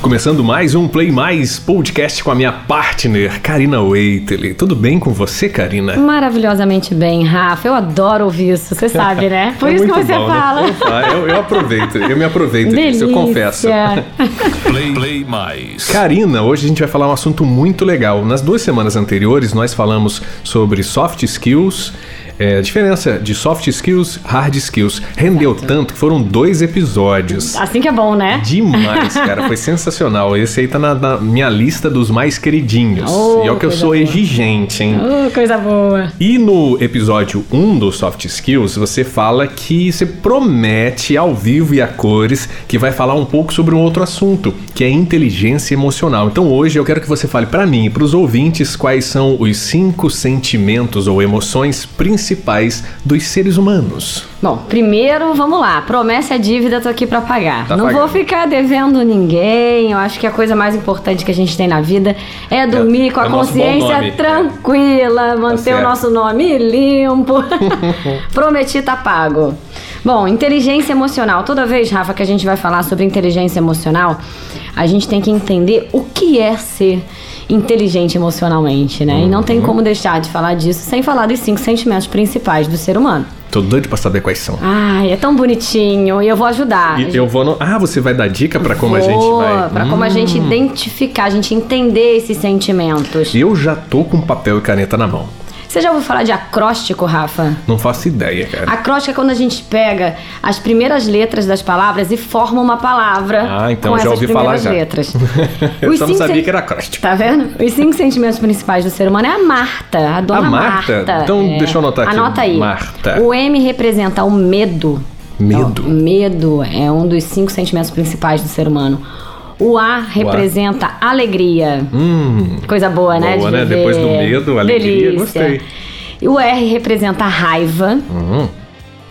Começando mais um Play Mais podcast com a minha partner, Karina Waitley. Tudo bem com você, Karina? Maravilhosamente bem, Rafa. Eu adoro ouvir isso, você sabe, né? Por É isso que você bom, né? fala. Eu, eu, eu aproveito, eu me aproveito disso, eu confesso. Delícia. Play, play mais. Karina, hoje a gente vai falar um assunto muito legal. Nas duas semanas anteriores, nós falamos sobre soft skills, é, a diferença de soft skills, hard skills. Rendeu tanto que foram dois episódios. Assim que é bom, né? Demais, cara, foi sensacional. Esse aí tá na, na minha lista dos mais queridinhos. Oh, e é o que eu sou boa. exigente, hein? Uh, coisa boa. E no episódio 1 do Soft Skills, você fala que você promete ao vivo e a cores que vai falar um pouco sobre um outro assunto, que é inteligência emocional. Então hoje eu quero que você fale pra mim e pros ouvintes quais são os cinco sentimentos ou emoções principais dos seres humanos. Bom, primeiro, vamos lá. Promessa é dívida, tô aqui pra pagar. Tá Não pagando. vou ficar devendo ninguém. Eu acho que a coisa mais importante que a gente tem na vida é dormir com é a o nosso bom nome. consciência tranquila, manter o certo. nosso nome limpo. Prometi, tá pago. Bom, inteligência emocional. Toda vez, Rafa, que a gente vai falar sobre inteligência emocional, a gente tem que entender o que é ser inteligente emocionalmente, né? E não Uhum. tem como deixar de falar disso sem falar dos cinco sentimentos principais do ser humano. Tô doido pra saber quais são. Ai, é tão bonitinho e eu vou ajudar. E eu vou no... Ah, você vai dar dica pra como a gente Vou, vai. Pra como a gente Hum. identificar, a gente entender esses sentimentos. Eu já tô com papel e caneta na mão. Você já ouviu falar de acróstico, Rafa? Não faço ideia, cara. Acróstico é quando a gente pega as primeiras letras das palavras e forma uma palavra Ah, então com já ouvi falar já. letras. Eu Os só não sabia sen- que era acróstico. Tá vendo? Os cinco sentimentos principais do ser humano é a Marta, a dona A Marta? Marta. Então, É. deixa eu anotar aqui. Anota aí. Marta. O M representa o medo. Medo. Ó, medo é um dos cinco sentimentos principais do ser humano. O A representa alegria. Hum. Coisa boa, né? Boa, de né? viver. Depois do medo, alegria, Delícia. gostei. E o R representa a raiva. Hum.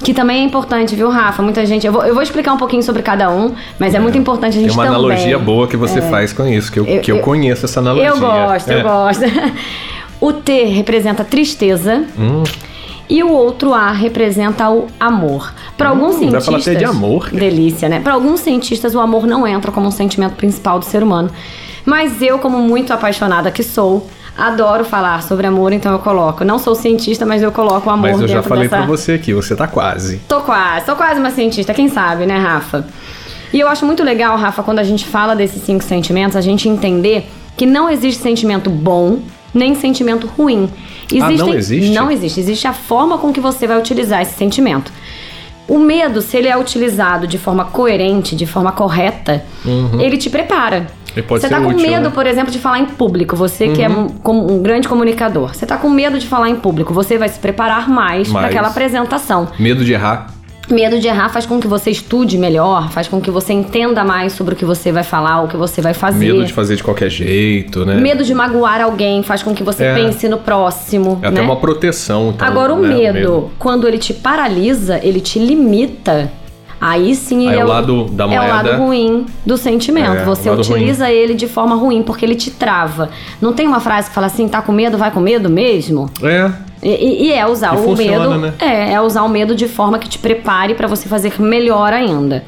Que também é importante, viu, Rafa? Muita gente. Eu vou, eu vou explicar um pouquinho sobre cada um, mas é, muito importante a gente Tem uma também. analogia boa que você faz com isso, que eu, Eu- que eu- conheço essa analogia. Eu gosto, É. eu gosto. O T representa tristeza. Hum. E o outro A representa o amor. Para alguns Hum, vai cientistas. falar até de amor. Delícia, né? Para alguns cientistas, o amor não entra como um sentimento principal do ser humano. Mas eu, como muito apaixonada que sou, adoro falar sobre amor, então eu coloco. Não sou cientista, mas eu coloco o amor Mas eu já falei dessa... pra você aqui, você tá quase. Tô quase, tô quase uma cientista, quem sabe, né, Rafa? E eu acho muito legal, Rafa, quando a gente fala desses cinco sentimentos, a gente entender que não existe sentimento bom nem sentimento ruim. Ah, não existe? Não existe. Existe a forma com que você vai utilizar esse sentimento. O medo, se ele é utilizado de forma coerente, de forma correta, ele te prepara. Uhum. Ele pode você ser tá com útil, medo, né? por exemplo, de falar em público. Você que é um, como um grande comunicador. Você tá com medo de falar em público. Você vai se preparar mais para Mais. aquela apresentação. Medo de errar. Medo de errar faz com que você estude melhor, faz com que você entenda mais sobre o que você vai falar, o que você vai fazer. Medo de fazer de qualquer jeito, né? Medo de magoar alguém faz com que você É. pense no próximo. É até né? uma proteção. Então, Agora, o né, medo, quando ele te paralisa, ele te limita. Aí sim Aí ele é é o lado da é o moeda. lado ruim do sentimento. É, você o utiliza ele de forma ruim porque ele te trava. Não tem uma frase que fala assim, tá com medo, vai com medo mesmo? É. E, e- é usar E o funciona, medo. né? É, é usar o medo de forma que te prepare pra você fazer melhor ainda.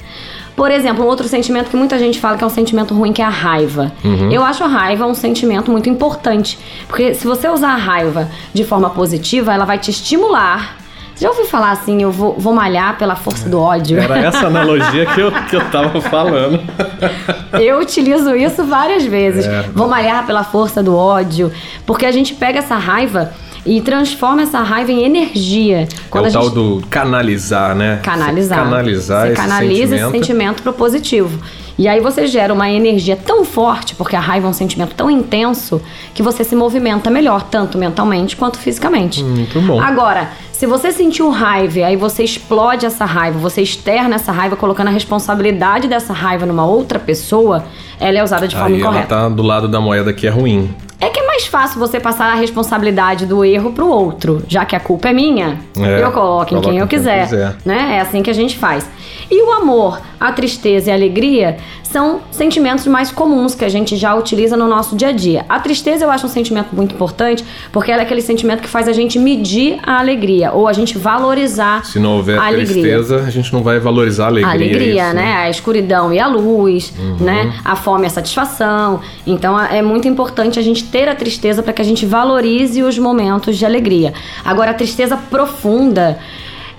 Por exemplo, um outro sentimento que muita gente fala que é um sentimento ruim, que é a raiva. Uhum. Eu acho a raiva um sentimento muito importante. Porque se você usar a raiva de forma positiva, ela vai te estimular. Você já ouviu falar assim, eu vou, vou malhar pela força do ódio? Era essa analogia que eu, que eu tava falando. Eu utilizo isso várias vezes. É. Vou malhar pela força do ódio. Porque a gente pega essa raiva e transforma essa raiva em energia. É Quando o a gente tal do canalizar, né? canalizar. Você canalizar Você esse canaliza sentimento. esse sentimento pro positivo. E aí você gera uma energia tão forte, porque a raiva é um sentimento tão intenso, que você se movimenta melhor, tanto mentalmente quanto fisicamente. Muito bom. Agora, se você sentiu raiva, aí você explode essa raiva, você externa essa raiva, colocando a responsabilidade dessa raiva numa outra pessoa, ela é usada de forma Aí ela incorreta. tá do lado da moeda que é ruim. Fácil você passar a responsabilidade do erro pro outro, já que a culpa é minha. É, eu coloco em quem eu quiser, quiser. né? É assim que a gente faz. E o amor, a tristeza e a alegria são sentimentos mais comuns que a gente já utiliza no nosso dia a dia. A tristeza eu acho um sentimento muito importante, porque ela é aquele sentimento que faz a gente medir a alegria ou a gente valorizar Se não houver a alegria. tristeza, a gente não vai valorizar a alegria. A alegria, isso, né? A escuridão e a luz, Uhum. né? A fome e a satisfação. Então é muito importante a gente ter a tristeza para que a gente valorize os momentos de alegria. Agora, a tristeza profunda.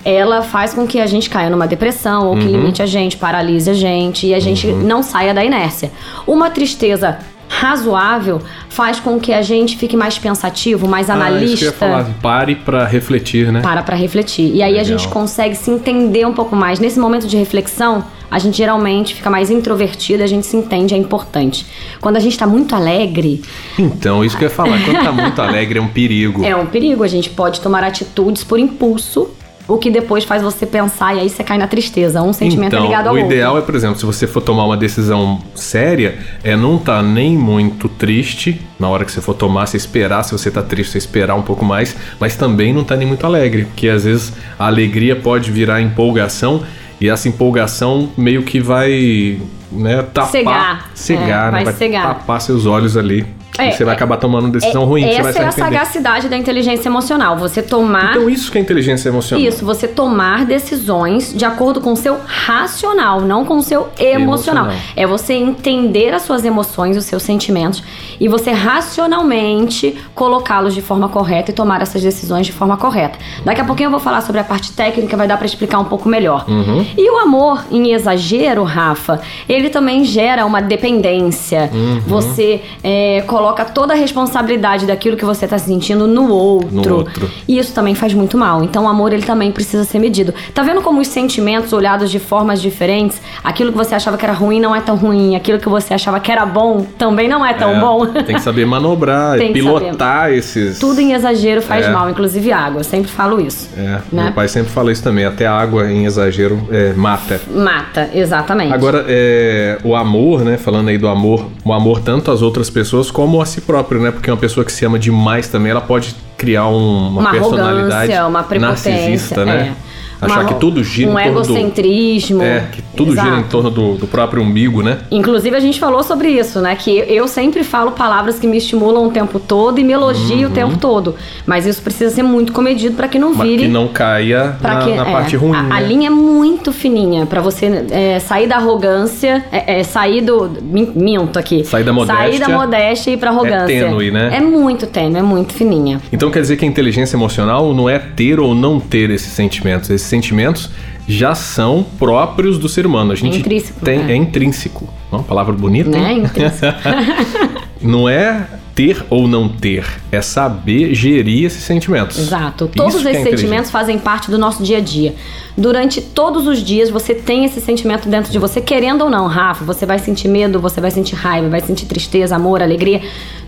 Ela faz com que a gente caia numa depressão ou que Uhum. limite a gente, paralise a gente e a gente não saia da inércia. Uma tristeza razoável faz com que a gente fique mais pensativo, mais Ah, isso que eu ia analista falar. Pare pra refletir, né? para pra refletir. E aí a Legal. gente consegue se entender um pouco mais. Nesse momento de reflexão, a gente geralmente fica mais introvertido, a gente se entende, é importante. Quando a gente tá muito alegre, Então, isso que eu ia falar. Quando tá muito alegre, é um perigo. é um perigo. A gente pode tomar atitudes por impulso, o que depois faz você pensar e aí você cai na tristeza. Um sentimento então, é ligado ao o outro. ideal é, por exemplo, se você for tomar uma decisão séria, é não tá nem muito triste na hora que você for tomar, você esperar, se você tá triste, você esperar um pouco mais, mas também não tá nem muito alegre, porque às vezes a alegria pode virar empolgação e essa empolgação meio que vai, né, tapar, Cegar. cegar, É, né, vai cegar. tapar seus olhos ali. É, você vai é- acabar tomando decisão ruim, que você Essa é a sagacidade da inteligência emocional. Você tomar Então isso que é inteligência emocional. Isso, você tomar decisões de acordo com o seu racional, não com o seu emocional. Emocional. É você entender as suas emoções, os seus sentimentos e você racionalmente colocá-los de forma correta e tomar essas decisões de forma correta. Daqui a pouquinho eu vou falar sobre a parte técnica, vai dar pra explicar um pouco melhor. Uhum. E o amor em exagero, Rafa, ele também gera uma dependência. Uhum. Você é, coloca toda a responsabilidade daquilo que você tá sentindo no outro. No outro. E isso também faz muito mal. Então o amor ele também precisa ser medido. Tá vendo como os sentimentos olhados de formas diferentes, aquilo que você achava que era ruim não é tão ruim, aquilo que você achava que era bom também não é tão É, bom. Tem que saber manobrar, Tem pilotar esses. Tudo em exagero faz É. mal, inclusive água. Eu sempre falo isso. É, Né? meu pai sempre fala isso também. Até água em exagero é, mata. Mata, exatamente. Agora, é, o amor, né? Falando aí do amor, o amor tanto às outras pessoas como a si próprio, né? Porque uma pessoa que se ama demais também, ela pode criar um- uma, uma personalidade uma prepotência, narcisista, né? é. Achar que tudo gira um em torno do... egocentrismo. É, que tudo gira em Exato. torno do, do próprio umbigo, né? Inclusive, a gente falou sobre isso, né? Que eu sempre falo palavras que me estimulam o tempo todo e me elogiam o tempo todo. Mas isso precisa ser muito comedido para que não vire. que não caia pra na, que, na é, parte ruim. A, a né? linha é muito fininha pra você é, sair da arrogância, é, é, sair do. min- Minto aqui. Sair da Sair da modéstia modéstia e ir pra arrogância. tênue, né? É muito tênue, é muito fininha. Então quer dizer que a inteligência emocional não é ter ou não ter esses sentimentos. Esses sentimentos já são próprios do ser humano. A gente intrínseco, tem é. é intrínseco. Uma palavra bonita, Né? Intrínseco. Não é ter ou não ter, é saber gerir esses sentimentos. Exato. Isso Todos que é esses inteligência. sentimentos fazem parte do nosso dia a dia. Durante todos os dias você tem esse sentimento dentro de você, querendo ou não, Rafa. Você vai sentir medo, você vai sentir raiva, vai sentir tristeza, amor, alegria.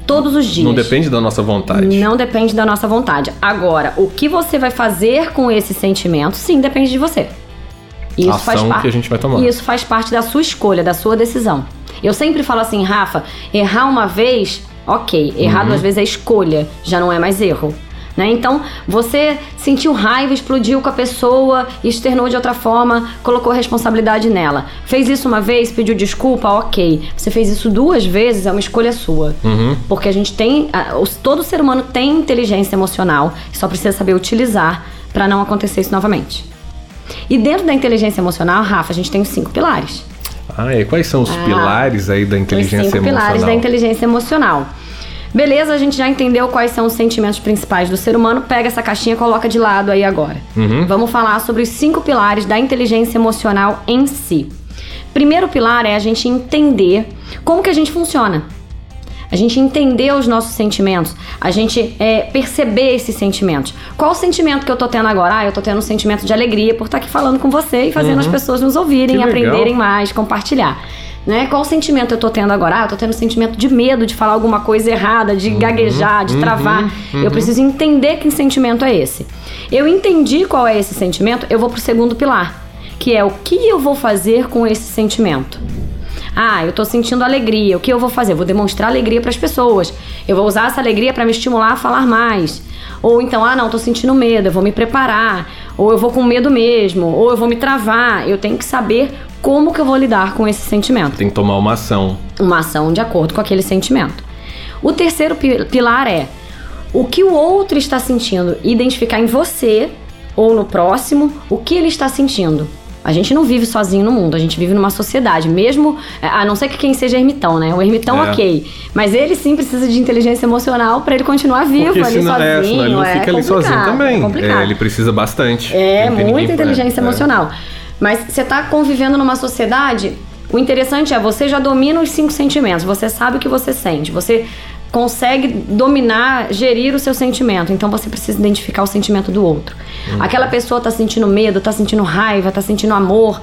Todos os dias. Não depende da nossa vontade. Não depende da nossa vontade. Agora, o que você vai fazer com esse sentimento, sim, depende de você. Isso A faz ação parte. que a gente vai tomar. Isso faz parte da sua escolha, da sua decisão. Eu sempre falo assim, Rafa, errar uma vez, ok. Errar Uhum. duas vezes é escolha, já não é mais erro. Né? Então, você sentiu raiva, explodiu com a pessoa, externou de outra forma, colocou a responsabilidade nela. Fez isso uma vez, pediu desculpa, ok. Você fez isso duas vezes, é uma escolha sua. Uhum. Porque a gente tem. os- Todo ser humano tem inteligência emocional, só precisa saber utilizar para não acontecer isso novamente. E dentro da inteligência emocional, Rafa, a gente tem os cinco pilares. Ah, e quais são os Ah, pilares aí da Os inteligência cinco emocional? pilares da inteligência emocional. Beleza, a gente já entendeu quais são os sentimentos principais do ser humano. Pega essa caixinha e coloca de lado aí agora. Uhum. Vamos falar sobre os cinco pilares da inteligência emocional em si. Primeiro pilar é a gente entender como que a gente funciona. A gente entender os nossos sentimentos, a gente é, perceber esses sentimentos. Qual o sentimento que eu tô tendo agora? Ah, eu tô tendo um sentimento de alegria por estar aqui falando com você e fazendo as pessoas nos ouvirem, Uhum. Aprenderem mais, compartilhar. Né? Qual sentimento eu tô tendo agora? Ah, eu tô tendo sentimento de medo de falar alguma coisa errada, de gaguejar, de travar. Eu preciso entender que sentimento é esse. Eu entendi qual é esse sentimento, eu vou pro segundo pilar, que é o que eu vou fazer com esse sentimento. Ah, eu tô sentindo alegria. O que eu vou fazer? Eu vou demonstrar alegria para as pessoas. Eu vou usar essa alegria para me estimular a falar mais. Ou então, ah, não, tô sentindo medo, eu vou me preparar. Ou eu vou com medo mesmo, ou eu vou me travar. Eu tenho que saber como que eu vou lidar com esse sentimento. Tem que tomar uma ação. Uma ação de acordo com aquele sentimento. O terceiro pilar é o que o outro está sentindo, identificar em você ou no próximo o que ele está sentindo. A gente não vive sozinho no mundo, a gente vive numa sociedade, mesmo é, a não ser que quem seja ermitão, né? O ermitão, é. ok. Mas ele sim precisa de inteligência emocional para ele continuar vivo Porque ali senão, sozinho. É, senão ele não é fica ali sozinho também. É, ele precisa bastante. É, muita inteligência é. emocional. Mas você está convivendo numa sociedade. O interessante é você já domina os cinco sentimentos, você sabe o que você sente, você consegue dominar, gerir o seu sentimento. Então você precisa identificar o sentimento do outro. Uhum. Aquela pessoa está sentindo medo, está sentindo raiva, está sentindo amor.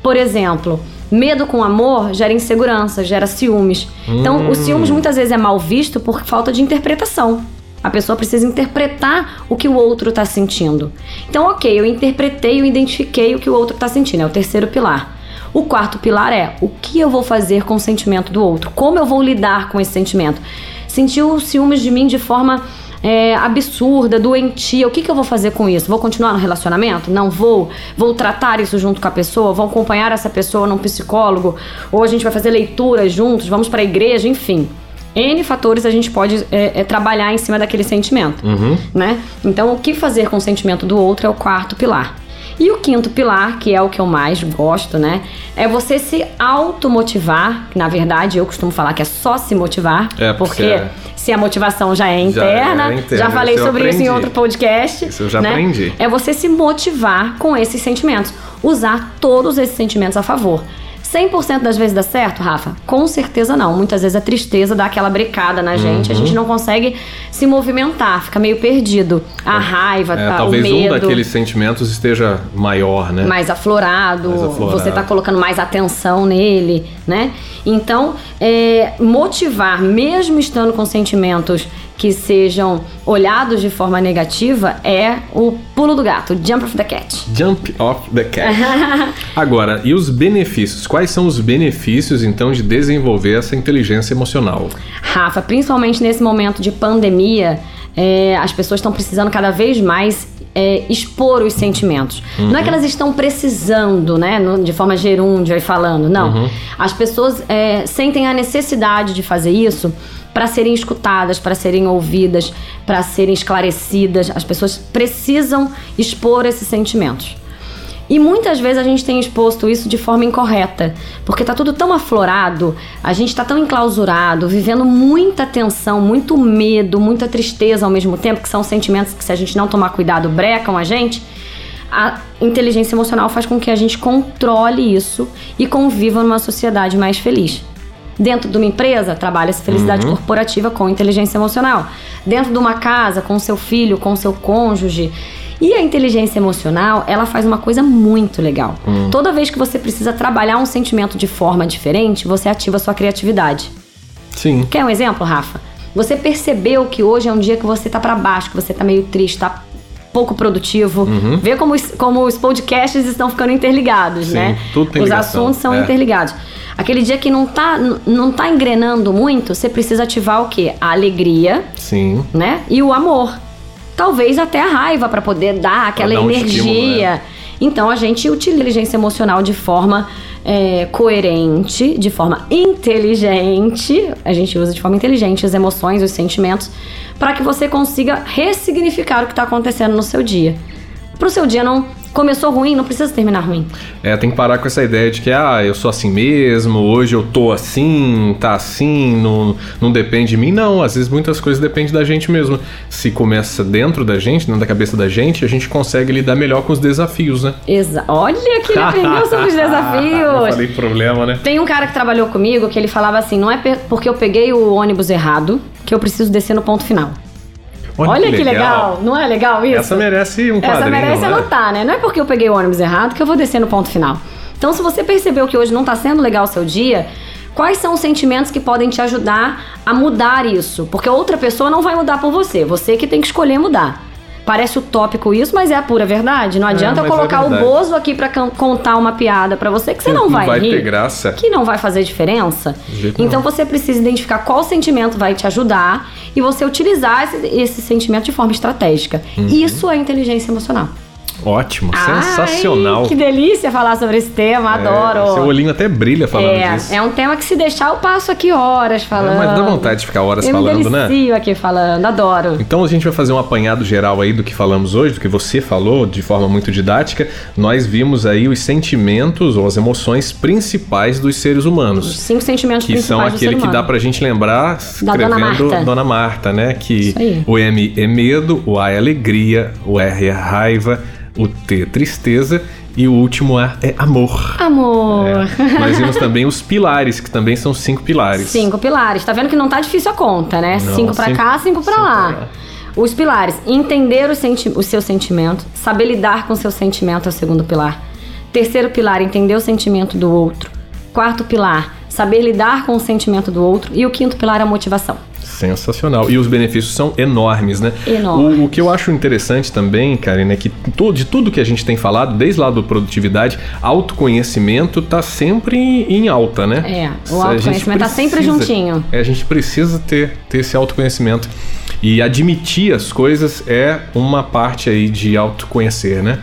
Por exemplo, medo com amor gera insegurança, gera ciúmes. Então, o ciúmes hum. muitas vezes é mal visto por falta de interpretação. A pessoa precisa interpretar o que o outro está sentindo. Então, ok, eu interpretei, eu identifiquei o que o outro está sentindo. É o terceiro pilar. O quarto pilar é o que eu vou fazer com o sentimento do outro? Como eu vou lidar com esse sentimento? sentiu ciúmes de mim de forma é, absurda, doentia. O que, que eu vou fazer com isso? Vou continuar no relacionamento? Não vou? Vou tratar isso junto com a pessoa? Vou acompanhar essa pessoa num psicólogo? Ou a gente vai fazer leituras juntos? Vamos para a igreja? Enfim. N fatores a gente pode é, é, trabalhar em cima daquele sentimento, uhum. né? Então, o que fazer com o sentimento do outro é o quarto pilar. E o quinto pilar, que é o que eu mais gosto, né? É você se automotivar. Na verdade, eu costumo falar que é só se motivar. É, porque, porque se a motivação já é interna, já, é interna, já falei sobre isso em outro podcast. Isso eu já né? aprendi. É você se motivar com esses sentimentos. Usar todos esses sentimentos a favor. 100% das vezes dá certo, Rafa? Com certeza não. Muitas vezes a tristeza dá aquela brecada na gente, uhum. a gente uhum. não consegue se movimentar, fica meio perdido. A raiva, é, tá, talvez o medo. um daqueles sentimentos esteja maior, né? Mais aflorado, mais aflorado. você tá colocando mais atenção nele, né? Então, é, motivar, mesmo estando com sentimentos que sejam olhados de forma negativa é o pulo do gato, jump off the cat. Jump off the cat. Agora, e os benefícios? Quais são os benefícios então de desenvolver essa inteligência emocional? Rafa, principalmente nesse momento de pandemia, é, as pessoas estão precisando cada vez mais é, expor os sentimentos. Uhum. Não é que elas estão precisando, né, no, de forma gerúndia e falando, não. Uhum. As pessoas é, sentem a necessidade de fazer isso para serem escutadas, para serem ouvidas, para serem esclarecidas. As pessoas precisam expor esses sentimentos. E muitas vezes a gente tem exposto isso de forma incorreta, porque tá tudo tão aflorado, a gente tá tão enclausurado, vivendo muita tensão, muito medo, muita tristeza ao mesmo tempo, que são sentimentos que se a gente não tomar cuidado brecam a gente. A inteligência emocional faz com que a gente controle isso e conviva numa sociedade mais feliz. Dentro de uma empresa, trabalha-se felicidade uhum. corporativa com inteligência emocional. Dentro de uma casa, com seu filho, com seu cônjuge. E a inteligência emocional, ela faz uma coisa muito legal. Uhum. Toda vez que você precisa trabalhar um sentimento de forma diferente, você ativa a sua criatividade. Sim. Quer um exemplo, Rafa? Você percebeu que hoje é um dia que você tá para baixo, que você tá meio triste, tá pouco produtivo. Uhum. Vê como os, como os podcasts estão ficando interligados, Sim, né? Tudo tem os ligação. assuntos são é. interligados. Aquele dia que não tá, não tá engrenando muito, você precisa ativar o quê? A alegria. Sim. Né? E o amor. Talvez até a raiva para poder dar aquela dar energia. Um estímulo, né? Então a gente utiliza a inteligência emocional de forma é, coerente, de forma inteligente. A gente usa de forma inteligente as emoções, os sentimentos, para que você consiga ressignificar o que está acontecendo no seu dia. Para o seu dia não Começou ruim, não precisa terminar ruim. É, tem que parar com essa ideia de que, ah, eu sou assim mesmo, hoje eu tô assim, tá assim, não, não depende de mim. Não, às vezes muitas coisas dependem da gente mesmo. Se começa dentro da gente, dentro da cabeça da gente, a gente consegue lidar melhor com os desafios, né? Exa Olha que ele aprendeu sobre os desafios. eu falei problema, né? Tem um cara que trabalhou comigo que ele falava assim: não é porque eu peguei o ônibus errado que eu preciso descer no ponto final. Olha, Olha que, legal. legal. não é legal isso? Essa merece um quadrinho. Essa merece né? anotar, né? Não é porque eu peguei o ônibus errado que eu vou descer no ponto final. Então, se você percebeu que hoje não está sendo legal o seu dia, quais são os sentimentos que podem te ajudar a mudar isso? Porque outra pessoa não vai mudar por você, você que tem que escolher mudar. Parece utópico isso, mas é a pura verdade. Não adianta eu mas é colocar o verdade. Bozo aqui pra can- contar uma piada pra você que você não, Não vai, vai rir. ter graça. Que não vai fazer diferença. Então nenhum. você precisa identificar qual sentimento vai te ajudar e você utilizar esse, esse sentimento de forma estratégica. Uhum. Isso é inteligência emocional. Ótimo, Ai, sensacional. que delícia falar sobre esse tema, É, adoro. seu olhinho até brilha falando é, disso. é um tema que se deixar eu passo aqui horas falando. É, mas dá vontade de ficar horas eu falando, né? delicio aqui falando, adoro. Então a gente vai fazer um apanhado geral aí do que falamos hoje, do que você falou de forma muito didática. Nós vimos aí os sentimentos ou as emoções principais dos seres Os humanos. cinco sentimentos Que são principais do ser aquele que dá pra gente lembrar Da escrevendo Dona Marta. Dona Marta, né? Que o M é medo, o A é alegria, o R é raiva, o T é tristeza e o último A é amor. Amor. É. Nós vimos também os pilares, que também são cinco pilares. Cinco pilares. Tá vendo que não tá difícil a conta, né? Não, cinco pra cinco- cá, cinco pra cinco lá. pra lá. Os pilares: entender o, senti o seu sentimento, saber lidar com o seu sentimento é o segundo pilar. Terceiro pilar: entender o sentimento do outro. Quarto pilar: saber lidar com o sentimento do outro. E o quinto pilar é a motivação. Sensacional. E os benefícios são enormes, né? Enormes. O, o que eu acho interessante também, Karina, é que to- de tudo que a gente tem falado, desde lá do produtividade, autoconhecimento tá sempre em alta, né? É, o autoconhecimento tá sempre juntinho. É, a gente precisa ter, ter esse autoconhecimento. E admitir as coisas é uma parte aí de autoconhecer, né?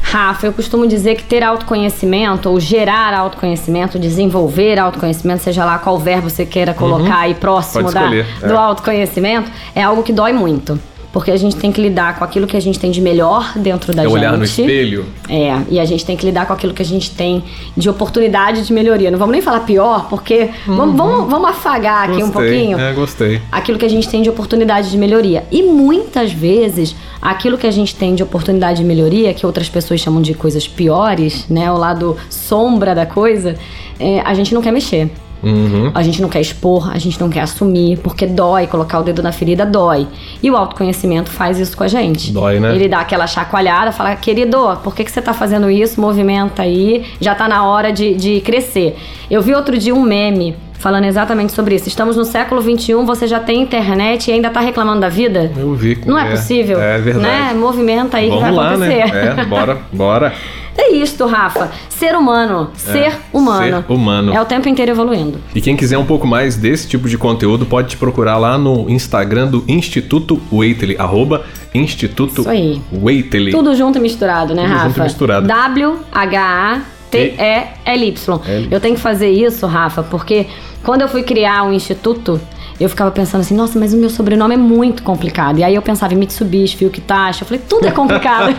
Rafa, eu costumo dizer que ter autoconhecimento, ou gerar autoconhecimento, desenvolver autoconhecimento, seja lá qual verbo você queira colocar aí próximo da, é. Do autoconhecimento, é algo que dói muito. Porque a gente tem que lidar com aquilo que a gente tem de melhor dentro da é gente. olhar no espelho. É, e a gente tem que lidar com aquilo que a gente tem de oportunidade de melhoria. Não vamos nem falar pior, porque vamos, vamos, vamos afagar aqui um Uhum. Gostei, pouquinho É, gostei. aquilo que a gente tem de oportunidade de melhoria. E muitas vezes, aquilo que a gente tem de oportunidade de melhoria, que outras pessoas chamam de coisas piores, né? O lado sombra da coisa, é, a gente não quer mexer. Uhum. A gente não quer expor, a gente não quer assumir, porque dói, colocar o dedo na ferida dói. E o autoconhecimento faz isso com a gente. Dói, né? Ele dá aquela chacoalhada, fala, querido, por que, que você tá fazendo isso? Movimenta aí, já tá na hora de, de crescer. Eu vi outro dia um meme falando exatamente sobre isso. Estamos no século XXI, você já tem internet e ainda tá reclamando da vida? Eu vi. Não é, possível. É verdade. Né? Movimenta aí Vamos que vai lá, acontecer. né? É, bora, bora. É isto, Rafa. Ser humano. Ser humano. É, ser humano. É o tempo inteiro evoluindo. E quem quiser um pouco mais desse tipo de conteúdo, pode te procurar lá no Instagram do Instituto Waitely, arroba Instituto Isso aí. Waitely. Tudo junto e misturado, né, Tudo Rafa? junto e misturado. W-H-A-T-E-L-Y. L. Eu tenho que fazer isso, Rafa, porque quando eu fui criar um instituto, eu ficava pensando assim, nossa, mas o meu sobrenome é muito complicado. E aí eu pensava em Mitsubishi, Filkitashi, eu falei, tudo é complicado.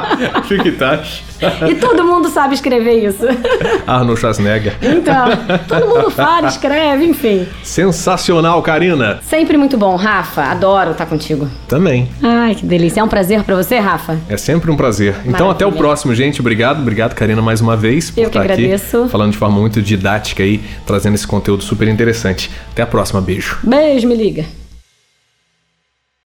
Chiquitache. e todo mundo sabe escrever isso. Arnold Schwarzenegger. Então, todo mundo fala, escreve, enfim. Sensacional, Karina. Sempre muito bom, Rafa. Adoro estar contigo. Também. Ai, que delícia. É um prazer pra você, Rafa? É sempre um prazer. Então, Maravilha. até o próximo, gente. Obrigado, obrigado, Karina, mais uma vez por Eu que estar aqui agradeço. falando de forma muito didática aí, trazendo esse conteúdo super interessante. Até a próxima, beijo. Beijo, me liga.